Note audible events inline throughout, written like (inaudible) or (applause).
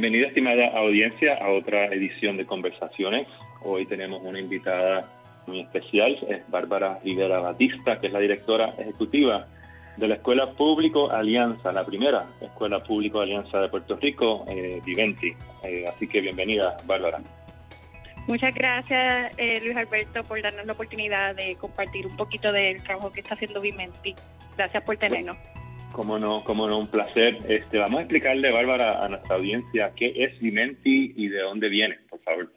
Bienvenida, estimada audiencia, a otra edición de Conversaciones. Hoy tenemos una invitada muy especial, es Bárbara Rivera Batista, que es la directora ejecutiva de la Escuela Público Alianza, la primera Escuela Público Alianza de Puerto Rico, eh, Viventi. Eh, así que bienvenida, Bárbara. Muchas gracias, eh, Luis Alberto, por darnos la oportunidad de compartir un poquito del trabajo que está haciendo Viventi. Gracias por tenernos. Cómo no, cómo no, un placer. Este, vamos a explicarle, Bárbara, a nuestra audiencia qué es Vimenti y de dónde viene, por favor.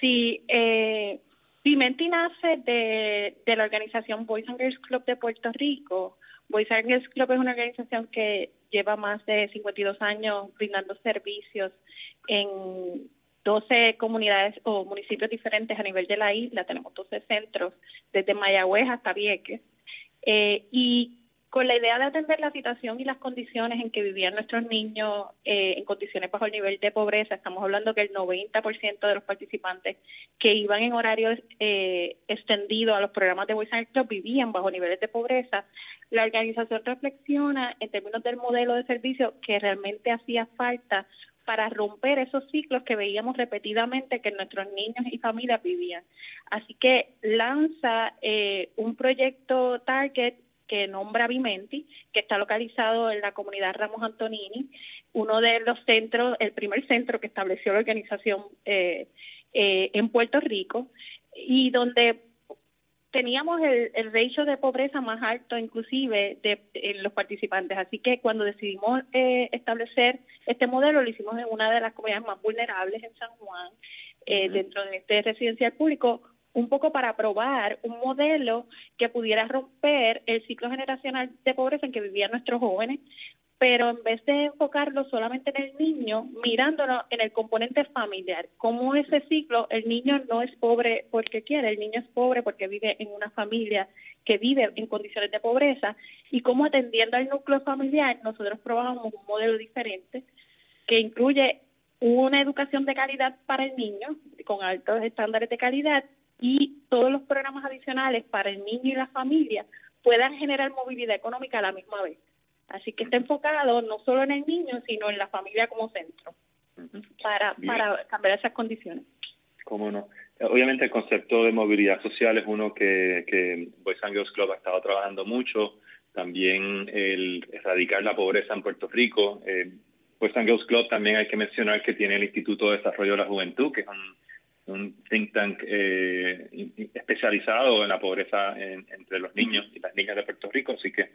Sí, eh, Vimenti nace de, la organización Boys and Girls Club de Puerto Rico. Boys and Girls Club es una organización que lleva más de 52 años brindando servicios en 12 comunidades o municipios diferentes a nivel de la isla. Tenemos 12 centros, desde Mayagüez hasta Vieques. Eh, y con la idea de atender la situación y las condiciones en que vivían nuestros niños eh, en condiciones bajo el nivel de pobreza. Estamos hablando que el 90% de los participantes que iban en horarios eh, extendidos a los programas de Boys and Club vivían bajo niveles de pobreza. La organización reflexiona en términos del modelo de servicio que realmente hacía falta para romper esos ciclos que veíamos repetidamente que nuestros niños y familias vivían. Así que lanza eh, un proyecto Target que nombra Vimenti, que está localizado en la comunidad Ramos Antonini, uno de los centros, el primer centro que estableció la organización eh, eh, en Puerto Rico, y donde teníamos el, el ratio de pobreza más alto inclusive de, los participantes. Así que cuando decidimos eh, establecer este modelo, lo hicimos en una de las comunidades más vulnerables en San Juan, eh, dentro de este residencial público, un poco para probar un modelo que pudiera romper el ciclo generacional de pobreza en que vivían nuestros jóvenes, pero en vez de enfocarlo solamente en el niño, mirándolo en el componente familiar, como ese ciclo, el niño no es pobre porque quiere, el niño es pobre porque vive en una familia que vive en condiciones de pobreza, y cómo atendiendo al núcleo familiar, nosotros probamos un modelo diferente que incluye una educación de calidad para el niño, con altos estándares de calidad, y todos los programas adicionales para el niño y la familia puedan generar movilidad económica a la misma vez. Así que está enfocado no solo en el niño, sino en la familia como centro, para, para cambiar esas condiciones. ¿Cómo no? Obviamente el concepto de movilidad social es uno que, que Boys and Girls Club ha estado trabajando mucho, también el erradicar la pobreza en Puerto Rico. Eh, Boys and Girls Club también hay que mencionar que tiene el Instituto de Desarrollo de la Juventud, que es un un think tank eh, especializado en la pobreza entre los niños y las niñas de Puerto Rico, así que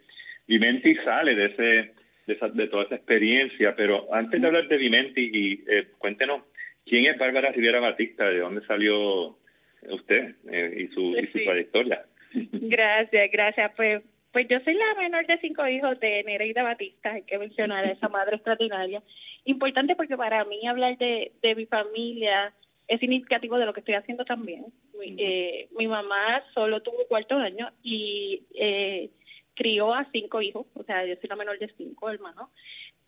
Vimenti sale de ese de, de toda esa experiencia, pero antes de hablar de Vimenti, y, eh, cuéntenos quién es Bárbara Rivera Batista, de dónde salió usted eh, y su, y su trayectoria. Gracias, gracias. Pues pues yo soy la menor de cinco hijos de Nereida Batista, hay que mencionar a esa madre extraordinaria. Importante porque para mí hablar de, de mi familia, es significativo de lo que estoy haciendo también. Eh, mi mamá solo tuvo cuarto año y eh, crió a cinco hijos, o sea, yo soy la menor de cinco hermanos.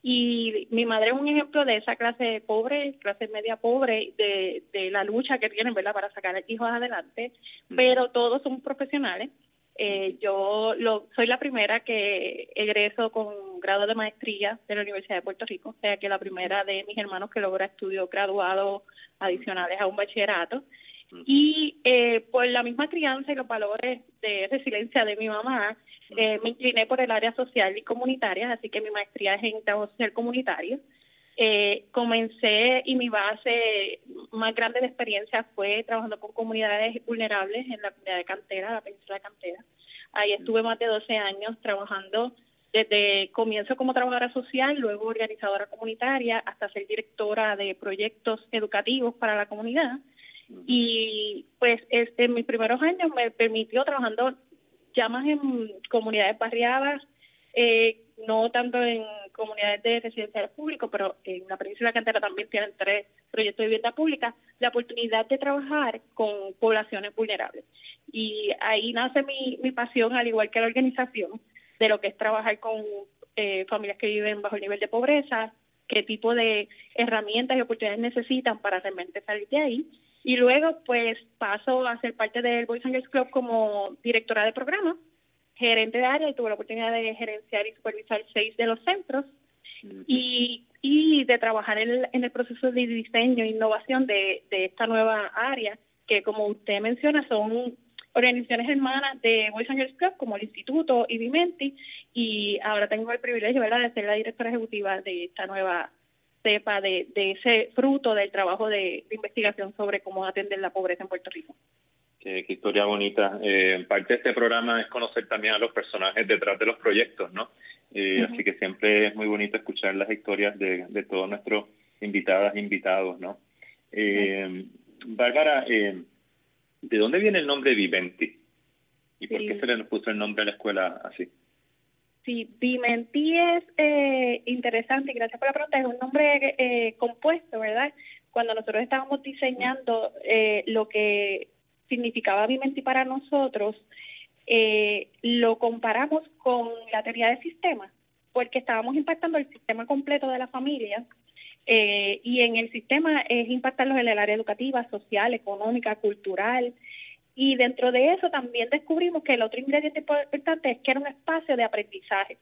Y mi madre es un ejemplo de esa clase pobre, clase media pobre, de, de la lucha que tienen, ¿verdad?, para sacar a hijos adelante, pero todos son profesionales eh, yo lo, soy la primera que egreso con grado de maestría de la Universidad de Puerto Rico, o sea que la primera de mis hermanos que logra estudios graduados adicionales a un bachillerato. Y eh, por la misma crianza y los valores de resiliencia de mi mamá, eh, me incliné por el área social y comunitaria, así que mi maestría es en trabajo social comunitario. Eh, comencé y mi base más grande de experiencia fue trabajando con comunidades vulnerables en la comunidad de Cantera, la península de Cantera. Ahí estuve más de 12 años trabajando desde comienzo como trabajadora social, luego organizadora comunitaria, hasta ser directora de proyectos educativos para la comunidad. Y pues este, en mis primeros años me permitió trabajando ya más en comunidades barriadas, eh, no tanto en comunidades de residenciales públicos, pero en la península Cantera también tienen tres proyectos de vivienda pública, la oportunidad de trabajar con poblaciones vulnerables. Y ahí nace mi, mi pasión, al igual que la organización, de lo que es trabajar con eh, familias que viven bajo el nivel de pobreza, qué tipo de herramientas y oportunidades necesitan para realmente salir de ahí. Y luego, pues, paso a ser parte del Boys and Girls Club como directora de programa gerente de área y tuve la oportunidad de gerenciar y supervisar seis de los centros. y, y de trabajar en el, proceso de diseño e innovación de, de esta nueva área, que como usted menciona son organizaciones hermanas de Boys and Girls Club como el Instituto y Vimenti y ahora tengo el privilegio ¿verdad? de ser la directora ejecutiva de esta nueva cepa de, de ese fruto del trabajo de, investigación sobre cómo atender la pobreza en Puerto Rico. Qué, historia bonita. Eh, parte de este programa es conocer también a los personajes detrás de los proyectos, ¿no? Eh, así que siempre es muy bonito escuchar las historias de, de todos nuestros invitadas e invitados, ¿no? Eh, Bárbara, eh, ¿de dónde viene el nombre Viventi? ¿Y por qué se le puso el nombre a la escuela así? Sí, Vimenti es eh, interesante y gracias por la pregunta. Es un nombre eh, compuesto, ¿verdad? Cuando nosotros estábamos diseñando eh, lo que significaba Vimenti para nosotros, eh, lo comparamos con la teoría de sistema, porque estábamos impactando el sistema completo de la familia eh, y en el sistema es impactarlos en el área educativa, social, económica, cultural, y dentro de eso también descubrimos que el otro ingrediente importante es que era un espacio de aprendizaje.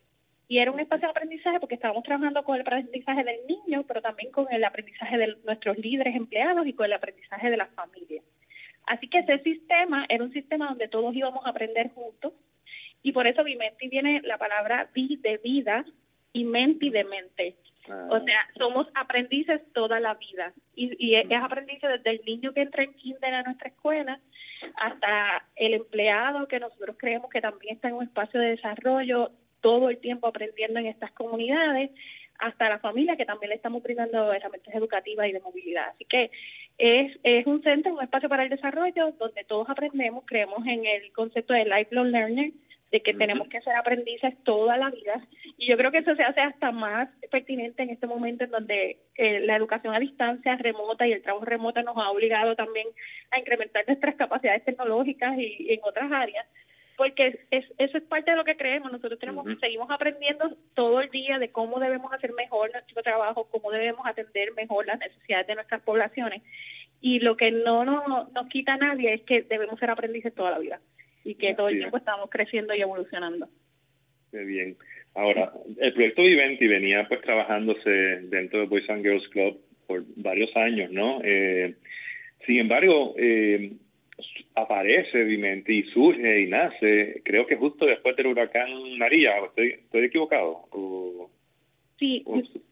Y era un espacio de aprendizaje porque estábamos trabajando con el aprendizaje del niño, pero también con el aprendizaje de nuestros líderes empleados y con el aprendizaje de las familias. Así que ese sistema era un sistema donde todos íbamos a aprender juntos y por eso Vimenti viene la palabra vi de vida y menti de mente. Ah. O sea, somos aprendices toda la vida y, y es, aprendiz desde el niño que entra en kinder a nuestra escuela hasta el empleado que nosotros creemos que también está en un espacio de desarrollo todo el tiempo aprendiendo en estas comunidades hasta la familia que también le estamos brindando herramientas educativas y de movilidad. Así que es, es un centro, un espacio para el desarrollo donde todos aprendemos, creemos en el concepto de lifelong learner, de que tenemos que ser aprendices toda la vida. Y yo creo que eso se hace hasta más pertinente en este momento en donde eh, la educación a distancia remota y el trabajo remoto nos ha obligado también a incrementar nuestras capacidades tecnológicas y en otras áreas porque es, eso es parte de lo que creemos. Nosotros tenemos seguimos aprendiendo todo el día de cómo debemos hacer mejor nuestro trabajo, cómo debemos atender mejor las necesidades de nuestras poblaciones. Y lo que no nos, nos quita a nadie es que debemos ser aprendices toda la vida y que todo el tiempo estamos creciendo y evolucionando. Muy bien. Ahora, el proyecto Viventi venía pues trabajándose dentro de Boys and Girls Club por varios años, ¿no? Eh, sin embargo, eh, aparece Vimenti y surge y nace, creo que justo después del huracán María, ¿estoy, estoy equivocado? O, sí,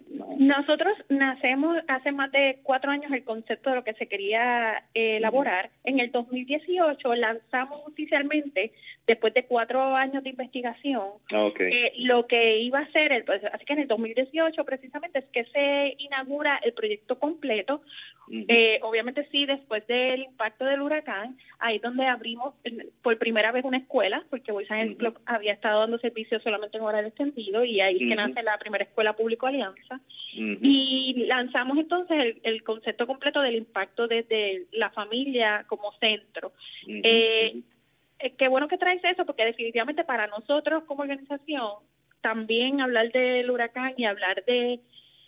nosotros nacemos hace más de cuatro años el concepto de lo que se quería eh, elaborar. En el 2018 lanzamos oficialmente, después de cuatro años de investigación, ah, eh, lo que iba a ser, el, pues, así que en el 2018 precisamente es que se inaugura el proyecto completo. eh, obviamente sí, después del impacto del huracán, ahí donde abrimos por primera vez una escuela, porque Boys Club había estado dando servicios solamente en horario extendido y ahí que nace la primera escuela público alianza. Y lanzamos entonces el, concepto completo del impacto desde la familia como centro. eh, eh, qué bueno que traes eso, porque definitivamente para nosotros como organización, también hablar del huracán y hablar de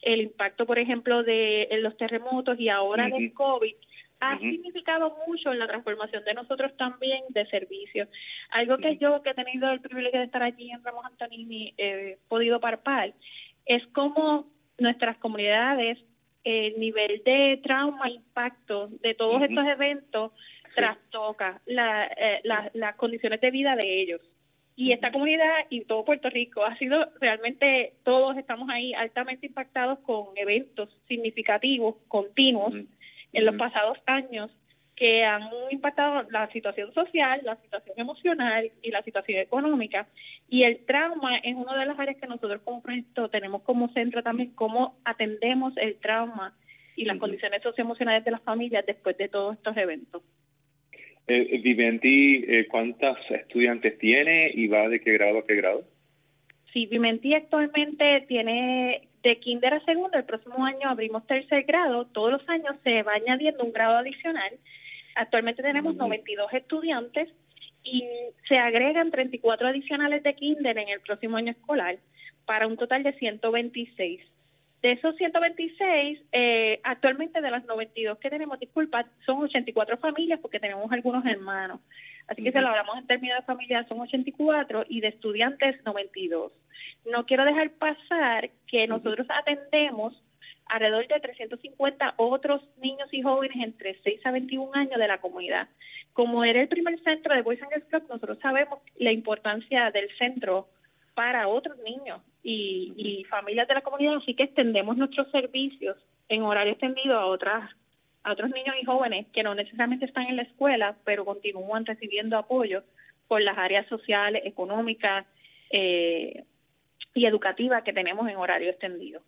el impacto, por ejemplo, de los terremotos y ahora del COVID, ha significado mucho en la transformación de nosotros también de servicios. Algo que yo, que he tenido el privilegio de estar allí en Ramos Antonini, he podido parpar, es como nuestras comunidades, el nivel de trauma, impacto de todos estos eventos trastoca la, eh, las condiciones de vida de ellos. Y esta comunidad y todo Puerto Rico ha sido realmente, todos estamos ahí altamente impactados con eventos significativos, continuos, en los pasados años que han impactado la situación social, la situación emocional y la situación económica. Y el trauma es una de las áreas que nosotros como proyecto tenemos como centro también, cómo atendemos el trauma y las condiciones socioemocionales de las familias después de todos estos eventos. Eh, Viventi, eh, ¿cuántas estudiantes tiene y va de qué grado a qué grado? Sí, Viventi actualmente tiene de kinder a segundo, el próximo año abrimos tercer grado, todos los años se va añadiendo un grado adicional Actualmente tenemos 92 estudiantes y se agregan 34 adicionales de kinder en el próximo año escolar para un total de 126. De esos 126, eh, actualmente de las 92 que tenemos, disculpa, son 84 familias porque tenemos algunos hermanos. Así que si lo hablamos en términos de familias son 84 y de estudiantes 92. No quiero dejar pasar que nosotros atendemos alrededor de 350 otros niños y jóvenes entre 6 a 21 años de la comunidad. Como era el primer centro de Boys and Girls Club, nosotros sabemos la importancia del centro para otros niños y, familias de la comunidad, así que extendemos nuestros servicios en horario extendido a otras a otros niños y jóvenes que no necesariamente están en la escuela, pero continúan recibiendo apoyo por las áreas sociales, económicas eh, y educativas que tenemos en horario extendido.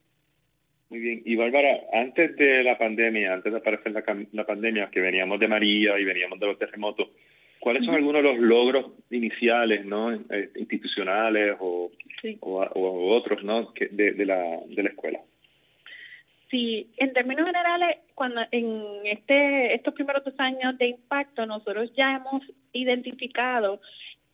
Muy bien. Y Bárbara, antes de la pandemia, antes de aparecer la, la pandemia, que veníamos de María y veníamos de los terremotos, ¿cuáles son algunos de los logros iniciales, no, eh, institucionales o, o, otros, no, que de, de, la, de la escuela? Sí, en términos generales, cuando en este estos primeros dos años de impacto, nosotros ya hemos identificado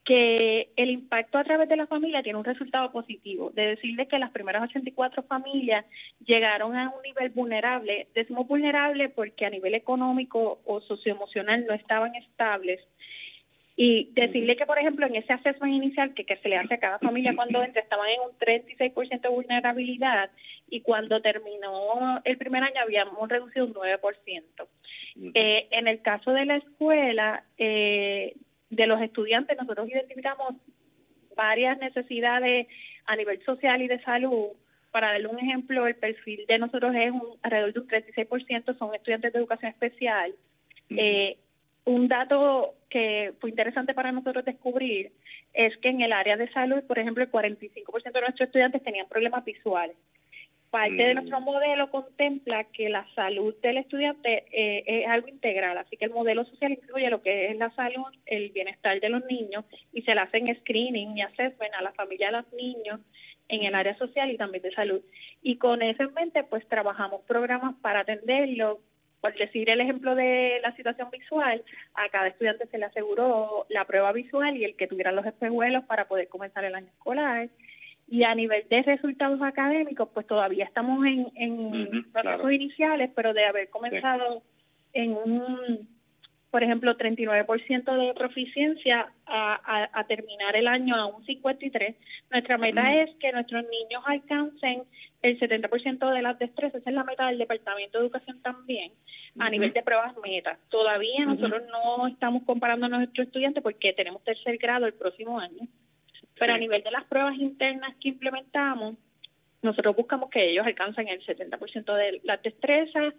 que el impacto a través de la familia tiene un resultado positivo, de decirle que las primeras 84 familias llegaron a un nivel vulnerable, decimos vulnerable porque a nivel económico o socioemocional no estaban estables, y decirle que, por ejemplo, en ese assessment inicial que, que se le hace a cada familia cuando (clears throat) entra, estaban en un 36% de vulnerabilidad y cuando terminó el primer año habíamos reducido un 9%. Eh, en el caso de la escuela, eh, de los estudiantes, nosotros identificamos varias necesidades a nivel social y de salud. Para darle un ejemplo, el perfil de nosotros es un, alrededor de un 36% son estudiantes de educación especial. Eh, un dato que fue interesante para nosotros descubrir es que en el área de salud, por ejemplo, el 45% de nuestros estudiantes tenían problemas visuales. Parte de mm. nuestro modelo contempla que la salud del estudiante eh, es algo integral, así que el modelo social incluye lo que es la salud, el bienestar de los niños y se le hacen screening y assessment a la familia de los niños en el área social y también de salud. Y con eso en mente, pues trabajamos programas para atenderlo. Por decir el ejemplo de la situación visual, a cada estudiante se le aseguró la prueba visual y el que tuviera los espejuelos para poder comenzar el año escolar y a nivel de resultados académicos, pues todavía estamos en, en procesos iniciales, pero de haber comenzado en un, por ejemplo, 39% de proficiencia a, a, terminar el año a un 53%. Nuestra meta es que nuestros niños alcancen el 70% de las destrezas, esa es la meta del Departamento de Educación también, a nivel de pruebas metas. Todavía nosotros no estamos comparando a nuestros estudiantes porque tenemos tercer grado el próximo año pero a nivel de las pruebas internas que implementamos, nosotros buscamos que ellos alcancen el 70% de las destrezas,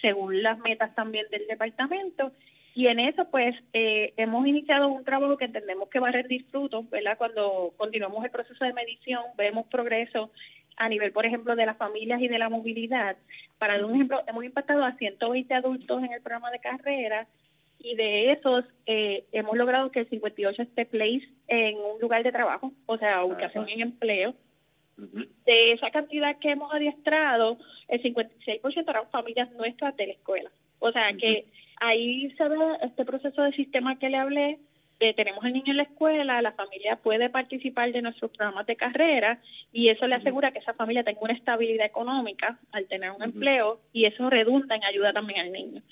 según las metas también del departamento. Y en eso, pues, eh, hemos iniciado un trabajo que entendemos que va a rendir frutos, ¿verdad? Cuando continuamos el proceso de medición, vemos progreso a nivel, por ejemplo, de las familias y de la movilidad. Para dar un ejemplo, hemos impactado a 120 adultos en el programa de carrera y de esos eh, hemos logrado que el 58 esté place en un lugar de trabajo, o sea, ubicación en empleo. De esa cantidad que hemos adiestrado, el 56% eran familias nuestras de la escuela. O sea, que ahí se ve este proceso de sistema que le hablé, de tenemos el niño en la escuela, la familia puede participar de nuestros programas de carrera y eso le asegura que esa familia tenga una estabilidad económica al tener un empleo y eso redunda en ayuda también al niño.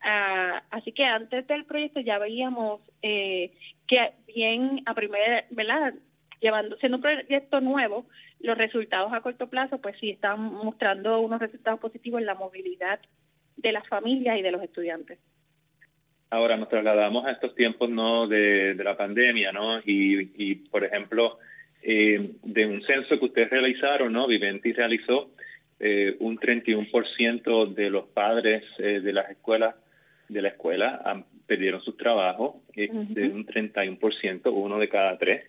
Ah, así que antes del proyecto ya veíamos eh, que bien a primera, ¿verdad? Llevando, siendo un proyecto nuevo, los resultados a corto plazo, pues sí están mostrando unos resultados positivos en la movilidad de las familias y de los estudiantes. Ahora nos trasladamos a estos tiempos no de, la pandemia, ¿no? Y, y por ejemplo, eh, de un censo que ustedes realizaron, ¿no? Viventi realizó eh, un 31% de los padres eh, de las escuelas de la escuela perdieron sus trabajos, de un 31%, uno de cada tres.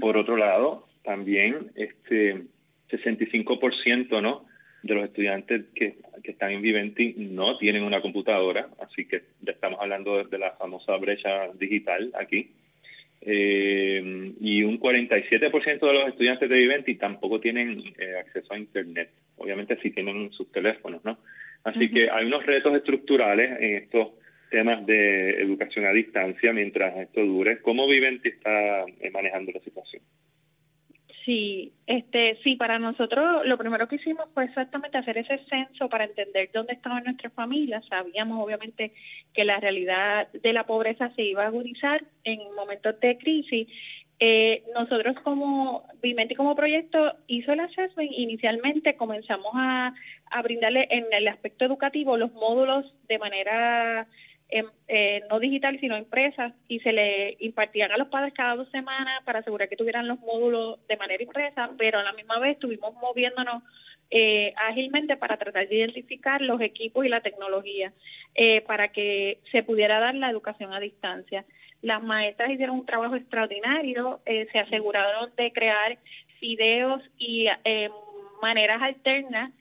Por otro lado, también este 65% ¿no? de los estudiantes que, que están en Viventi no tienen una computadora, así que ya estamos hablando de, la famosa brecha digital aquí. Eh, y un 47% de los estudiantes de Viventi tampoco tienen eh, acceso a Internet. Obviamente sí tienen sus teléfonos, ¿no? Así que hay unos retos estructurales en estos temas de educación a distancia mientras esto dure. ¿Cómo Viventi está eh, manejando la situación? Sí, este, sí, para nosotros lo primero que hicimos fue exactamente hacer ese censo para entender dónde estaban nuestras familias. Sabíamos obviamente que la realidad de la pobreza se iba a agudizar en momentos de crisis. Eh, nosotros como Vimenti como proyecto hizo el assessment inicialmente comenzamos a, a brindarle en el aspecto educativo los módulos de manera eh, no digital, sino impresas, y se le impartían a los padres cada dos semanas para asegurar que tuvieran los módulos de manera impresa, pero a la misma vez estuvimos moviéndonos eh, ágilmente para tratar de identificar los equipos y la tecnología eh, para que se pudiera dar la educación a distancia. Las maestras hicieron un trabajo extraordinario, eh, se aseguraron de crear videos y maneras alternas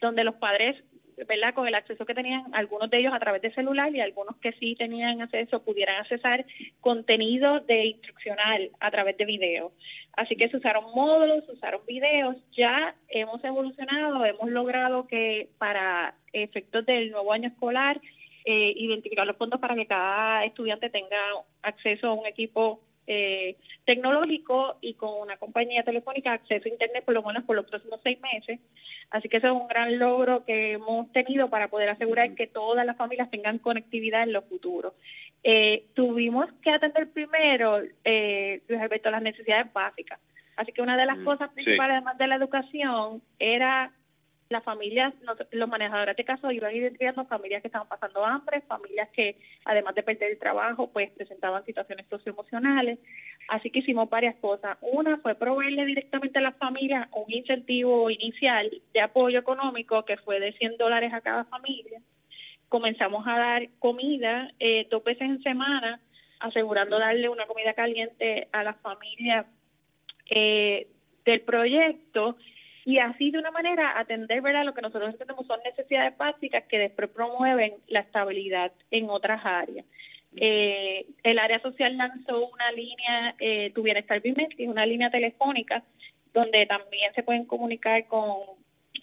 donde los padres ¿verdad? Con el acceso que tenían algunos de ellos a través de celular y algunos que sí tenían acceso pudieran accesar contenido de instruccional a través de video. Así que se usaron módulos, se usaron videos, ya hemos evolucionado, hemos logrado que para efectos del nuevo año escolar eh, identificar los fondos para que cada estudiante tenga acceso a un equipo eh, tecnológico y con una compañía telefónica acceso a Internet por lo menos por los próximos seis meses. Así que eso es un gran logro que hemos tenido para poder asegurar que todas las familias tengan conectividad en los futuros. Eh, tuvimos que atender primero, eh, respecto a las necesidades básicas. Así que una de las mm, cosas principales, además de la educación, era las familias, los manejadores de casos iban identificando familias que estaban pasando hambre, familias que además de perder el trabajo, pues presentaban situaciones socioemocionales. Así que hicimos varias cosas. Una fue proveerle directamente a las familias un incentivo inicial de apoyo económico que fue de 100 dólares a cada familia. Comenzamos a dar comida eh, dos veces en semana, asegurando darle una comida caliente a las familias eh, del proyecto y así de una manera atender ¿verdad? lo que nosotros entendemos son necesidades básicas que después promueven la estabilidad en otras áreas. Eh, el área social lanzó una línea, eh, Tu Bienestar Bimenti, una línea telefónica donde también se pueden comunicar con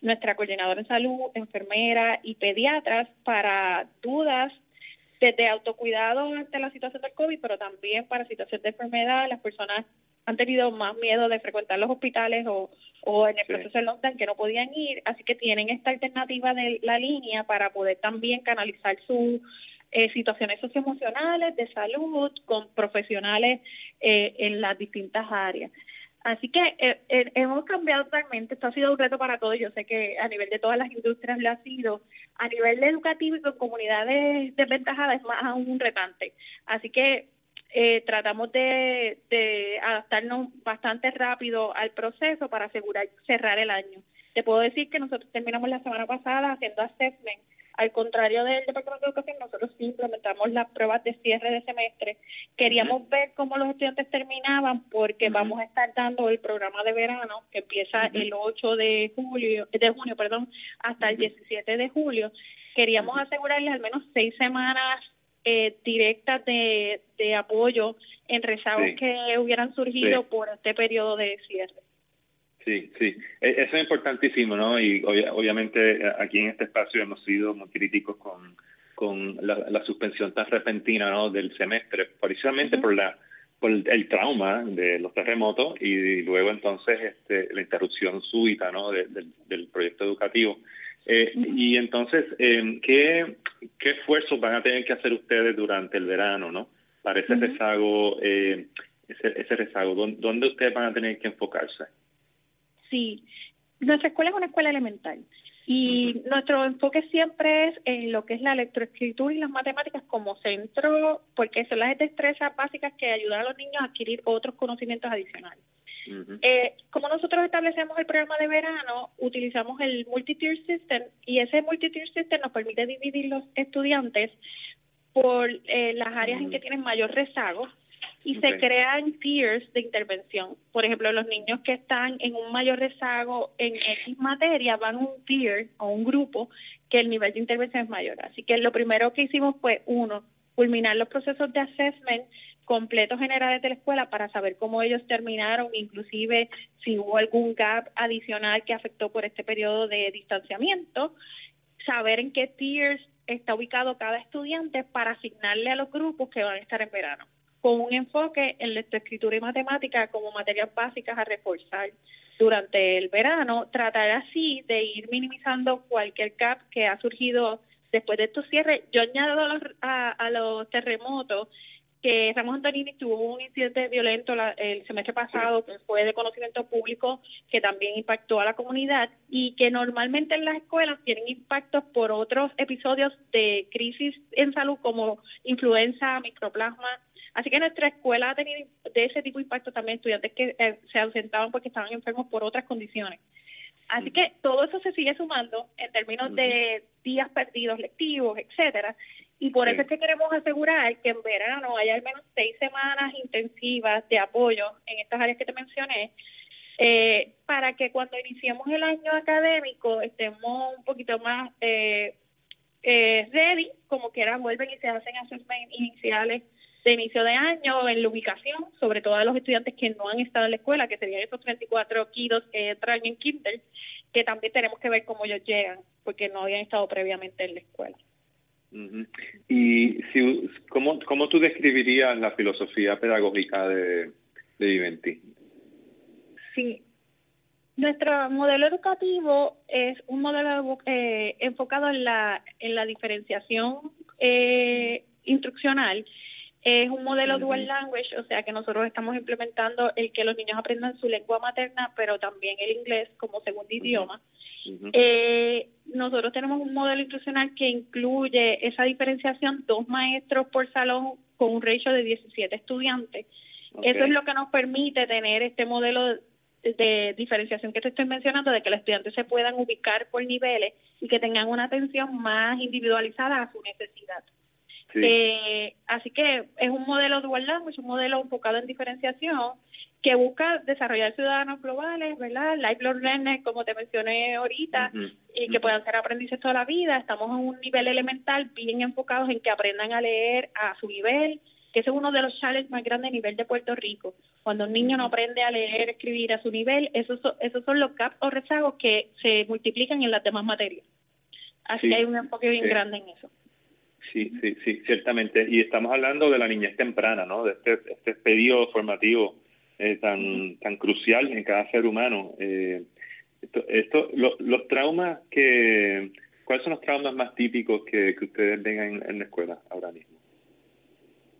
nuestra coordinadora en salud, enfermera y pediatras para dudas desde autocuidado ante la situación del COVID, pero también para situaciones de enfermedad. Las personas han tenido más miedo de frecuentar los hospitales o, o en el proceso de lockdown que no podían ir, así que tienen esta alternativa de la línea para poder también canalizar sus eh, situaciones socioemocionales, de salud, con profesionales eh, en las distintas áreas. Así que eh, hemos cambiado totalmente, esto ha sido un reto para todos, yo sé que a nivel de todas las industrias lo ha sido, a nivel educativo y con comunidades desventajadas es más aún un retante. Así que eh, tratamos de, de adaptarnos bastante rápido al proceso para asegurar cerrar el año. Te puedo decir que nosotros terminamos la semana pasada haciendo assessment. Al contrario del Departamento de Educación, nosotros sí implementamos las pruebas de cierre de semestre. Queríamos ver cómo los estudiantes terminaban porque vamos a estar dando el programa de verano que empieza el 8 de julio, de junio, perdón, hasta el 17 de julio. Queríamos asegurarles al menos seis semanas eh, directas de, de apoyo en rezagos que hubieran surgido por este periodo de cierre. Sí, sí, e, eso es importantísimo, ¿no? Y obviamente eh, aquí en este espacio hemos sido muy críticos con, con la, suspensión tan repentina, ¿no? Del semestre, precisamente por la por el trauma de los terremotos y luego entonces este, la interrupción súbita, ¿no? del proyecto educativo. Eh, y entonces, eh, ¿qué, ¿qué esfuerzos van a tener que hacer ustedes durante el verano, no? Para ese rezago, eh, ese, ese rezago, ¿dónde ustedes van a tener que enfocarse? Sí, nuestra escuela es una escuela elemental y nuestro enfoque siempre es en lo que es la electroescritura y las matemáticas como centro, porque son las destrezas básicas que ayudan a los niños a adquirir otros conocimientos adicionales. Eh, como nosotros establecemos el programa de verano, utilizamos el multi-tier system y ese multi-tier system nos permite dividir los estudiantes por eh, las áreas en que tienen mayor rezago y se crean tiers de intervención. Por ejemplo, los niños que están en un mayor rezago en X materia van a un tier o un grupo que el nivel de intervención es mayor. Así que lo primero que hicimos fue, uno, culminar los procesos de assessment completos generales de la escuela para saber cómo ellos terminaron, inclusive si hubo algún gap adicional que afectó por este periodo de distanciamiento, saber en qué tiers está ubicado cada estudiante para asignarle a los grupos que van a estar en verano. con un enfoque en lectoescritura y matemática como materias básicas a reforzar durante el verano, tratar así de ir minimizando cualquier gap que ha surgido después de estos cierres. Yo añado a a los terremotos que Ramón Antonini tuvo un incidente violento el semestre pasado que fue de conocimiento público que también impactó a la comunidad y que normalmente en las escuelas tienen impactos por otros episodios de crisis en salud como influenza, microplasma. Así que nuestra escuela ha tenido de ese tipo de impacto también estudiantes que eh, se ausentaban porque estaban enfermos por otras condiciones. Así que todo eso se sigue sumando en términos de días perdidos lectivos, etcétera, y por eso es que queremos asegurar que en verano haya al menos seis semanas intensivas de apoyo en estas áreas que te mencioné, eh, para que cuando iniciemos el año académico estemos un poquito más eh, eh, ready, como quieran, vuelven y se hacen assessment iniciales de inicio de año en la ubicación, sobre todo a los estudiantes que no han estado en la escuela, que serían esos 34 kilos que entran en Kindle, que también tenemos que ver cómo ellos llegan, porque no habían estado previamente en la escuela. ¿Y si, ¿cómo, cómo tú describirías la filosofía pedagógica de, de Viventi? Sí, nuestro modelo educativo es un modelo eh, enfocado en la, en la diferenciación eh, instruccional. Es un modelo dual language, o sea que nosotros estamos implementando el que los niños aprendan su lengua materna, pero también el inglés como segundo idioma. Eh, nosotros tenemos un modelo instruccional que incluye esa diferenciación, dos maestros por salón con un ratio de 17 estudiantes. Eso es lo que nos permite tener este modelo de, diferenciación que te estoy mencionando, de que los estudiantes se puedan ubicar por niveles y que tengan una atención más individualizada a su necesidad. Eh, así que es un modelo dual language, un modelo enfocado en diferenciación que busca desarrollar ciudadanos globales, ¿verdad? Lifelong learners, como te mencioné ahorita, y que puedan ser aprendices toda la vida. Estamos en un nivel elemental bien enfocados en que aprendan a leer a su nivel, que ese es uno de los challenges más grandes a nivel de Puerto Rico. Cuando un niño no aprende a leer, escribir a su nivel, esos son, esos son los gaps o rezagos que se multiplican en las demás materias. Así que hay un enfoque bien grande en eso. Sí, sí, sí, ciertamente. Y estamos hablando de la niñez temprana, ¿no? De este, este periodo formativo eh, tan, tan crucial en cada ser humano. Eh, esto, esto los traumas que, ¿cuáles son los traumas más típicos que, que ustedes ven en, la escuela ahora mismo?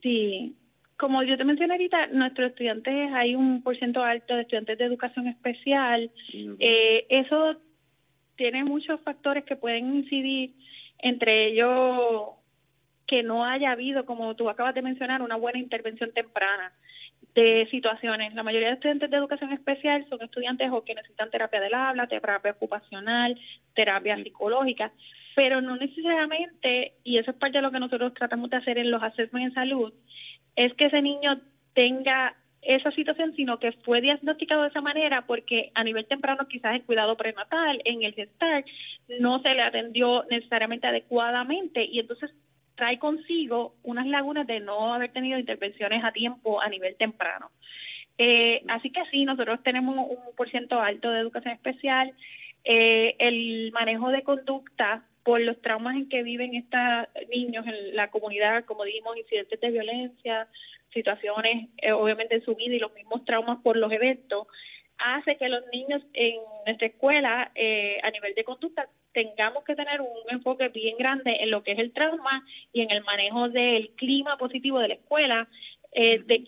Sí, como yo te mencioné ahorita, nuestros estudiantes, hay un porcentaje alto de estudiantes de educación especial. eh, eso tiene muchos factores que pueden incidir, entre ellos que no haya habido, como tú acabas de mencionar, una buena intervención temprana de situaciones. La mayoría de estudiantes de educación especial son estudiantes o que necesitan terapia del habla, terapia ocupacional, terapia psicológica, pero no necesariamente, y eso es parte de lo que nosotros tratamos de hacer en los assessments en salud, es que ese niño tenga esa situación, sino que fue diagnosticado de esa manera porque a nivel temprano quizás el cuidado prenatal, en el gestar, no se le atendió necesariamente adecuadamente y entonces trae consigo unas lagunas de no haber tenido intervenciones a tiempo a nivel temprano. Eh, así que sí, nosotros tenemos un por ciento alto de educación especial. Eh, el manejo de conducta por los traumas en que viven estos niños en la comunidad, como dijimos, incidentes de violencia, situaciones eh, obviamente en su vida y los mismos traumas por los eventos, hace que los niños en nuestra escuela eh, a nivel de conducta tengamos que tener un enfoque bien grande en lo que es el trauma y en el manejo del clima positivo de la escuela, eh, de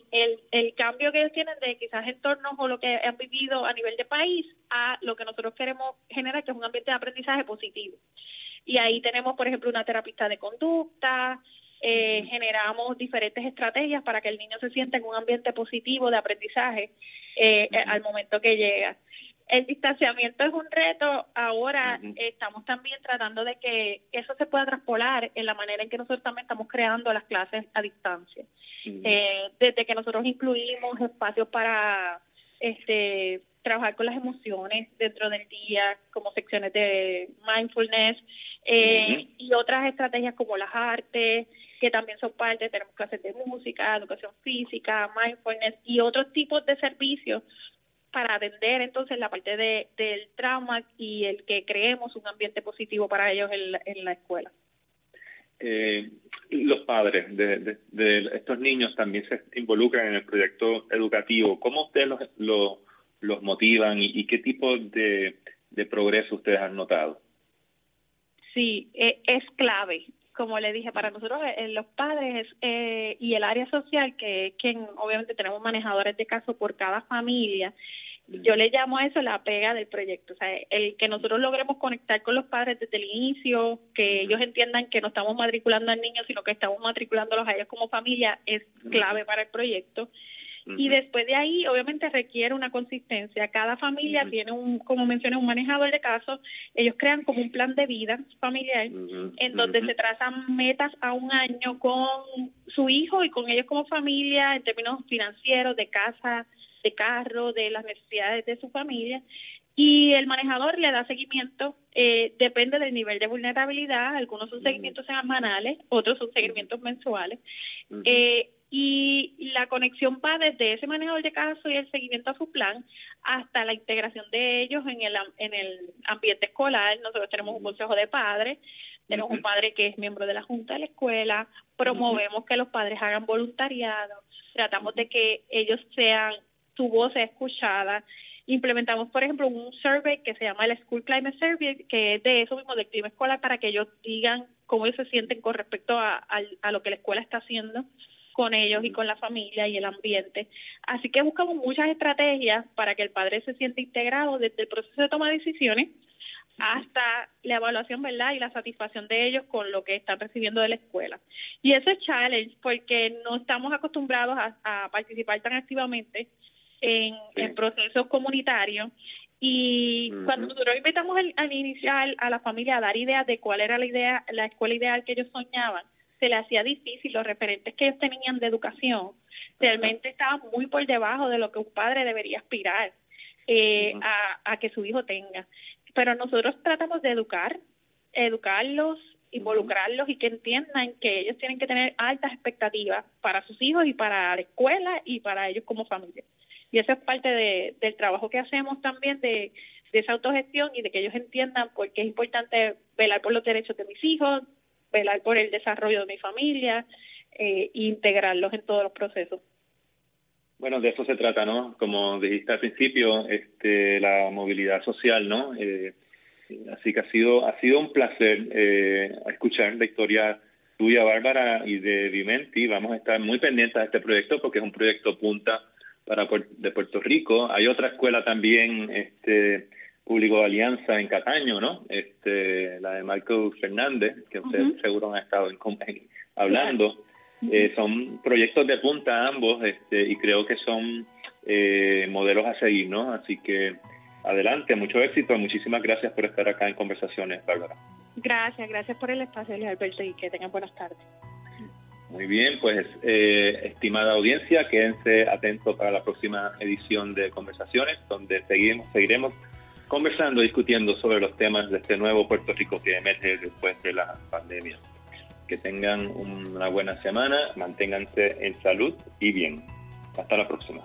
el, cambio que ellos tienen de quizás entornos o lo que han vivido a nivel de país a lo que nosotros queremos generar, que es un ambiente de aprendizaje positivo. Y ahí tenemos, por ejemplo, una terapista de conducta, eh, generamos diferentes estrategias para que el niño se sienta en un ambiente positivo de aprendizaje eh, al momento que llega. El distanciamiento es un reto. Ahora estamos también tratando de que eso se pueda traspolar en la manera en que nosotros también estamos creando las clases a distancia. eh, desde que nosotros incluimos espacios para este trabajar con las emociones dentro del día, como secciones de mindfulness eh, y otras estrategias como las artes, que también son parte, tenemos clases de música, educación física, mindfulness y otros tipos de servicios para atender entonces la parte de, del trauma y el que creemos un ambiente positivo para ellos en la, en la escuela. eh, los padres de, estos niños también se involucran en el proyecto educativo. ¿Cómo ustedes los, los, motivan y, qué tipo de, progreso ustedes han notado? Sí, e, es clave. Como le dije, para nosotros eh, los padres eh, y el área social, que, que obviamente tenemos manejadores de caso por cada familia, yo le llamo a eso la pega del proyecto, o sea, el que nosotros logremos conectar con los padres desde el inicio, que ellos entiendan que no estamos matriculando al niño, sino que estamos matriculándolos a ellos como familia, es clave para el proyecto. Y después de ahí, obviamente, requiere una consistencia. Cada familia tiene un, como mencioné, un manejador de casos. Ellos crean como un plan de vida familiar en donde se trazan metas a un año con su hijo y con ellos como familia en términos financieros, de casa, de carro, de las necesidades de su familia. Y el manejador le da seguimiento, eh, depende del nivel de vulnerabilidad, algunos son seguimientos semanales, otros son seguimientos mensuales, eh, y la conexión va desde ese manejador de caso y el seguimiento a su plan hasta la integración de ellos en el, en el ambiente escolar. Nosotros tenemos un consejo de padres, tenemos un padre que es miembro de la junta de la escuela, promovemos que los padres hagan voluntariado, tratamos de que ellos sean su voz sea escuchada. Implementamos, por ejemplo, un survey que se llama el School Climate Survey, que es de eso mismo, del clima escolar, para que ellos digan cómo ellos se sienten con respecto a, a, lo que la escuela está haciendo con ellos y con la familia y el ambiente. Así que buscamos muchas estrategias para que el padre se sienta integrado desde el proceso de toma de decisiones hasta la evaluación, ¿verdad? Y la satisfacción de ellos con lo que están recibiendo de la escuela. Y eso es challenge porque no estamos acostumbrados a participar tan activamente en, procesos comunitarios y cuando nosotros invitamos al, inicial a la familia a dar ideas de cuál era la idea, la escuela ideal que ellos soñaban, se le hacía difícil. Los referentes que ellos tenían de educación realmente estaban muy por debajo de lo que un padre debería aspirar eh, a, a que su hijo tenga. Pero nosotros tratamos de educar, educarlos, involucrarlos y que entiendan que ellos tienen que tener altas expectativas para sus hijos y para la escuela y para ellos como familia. Y eso es parte de, del trabajo que hacemos también de, esa autogestión y de que ellos entiendan por qué es importante velar por los derechos de mis hijos, velar por el desarrollo de mi familia eh, integrarlos en todos los procesos. Bueno, de eso se trata, ¿no? Como dijiste al principio, este, la movilidad social, ¿no? Eh, así que ha sido ha sido un placer eh, escuchar la historia tuya, Bárbara, y de Vimenti. Vamos a estar muy pendientes de este proyecto porque es un proyecto punta para de Puerto Rico. Hay otra escuela también, este público de Alianza en Cataño, ¿no? Este, la de Marco Fernández, que ustedes seguro han estado en, hablando. Eh, son proyectos de punta ambos, este, y creo que son eh, modelos a seguir, ¿no? Así que adelante, mucho éxito, muchísimas gracias por estar acá en Conversaciones, Bárbara. Gracias, gracias por el espacio, Luis Alberto, y que tengan buenas tardes. Muy bien, pues eh, estimada audiencia, quédense atentos para la próxima edición de Conversaciones, donde seguimos, seguiremos conversando, discutiendo sobre los temas de este nuevo Puerto Rico que emerge después de la pandemia. Que tengan una buena semana, manténganse en salud y bien. Hasta la próxima.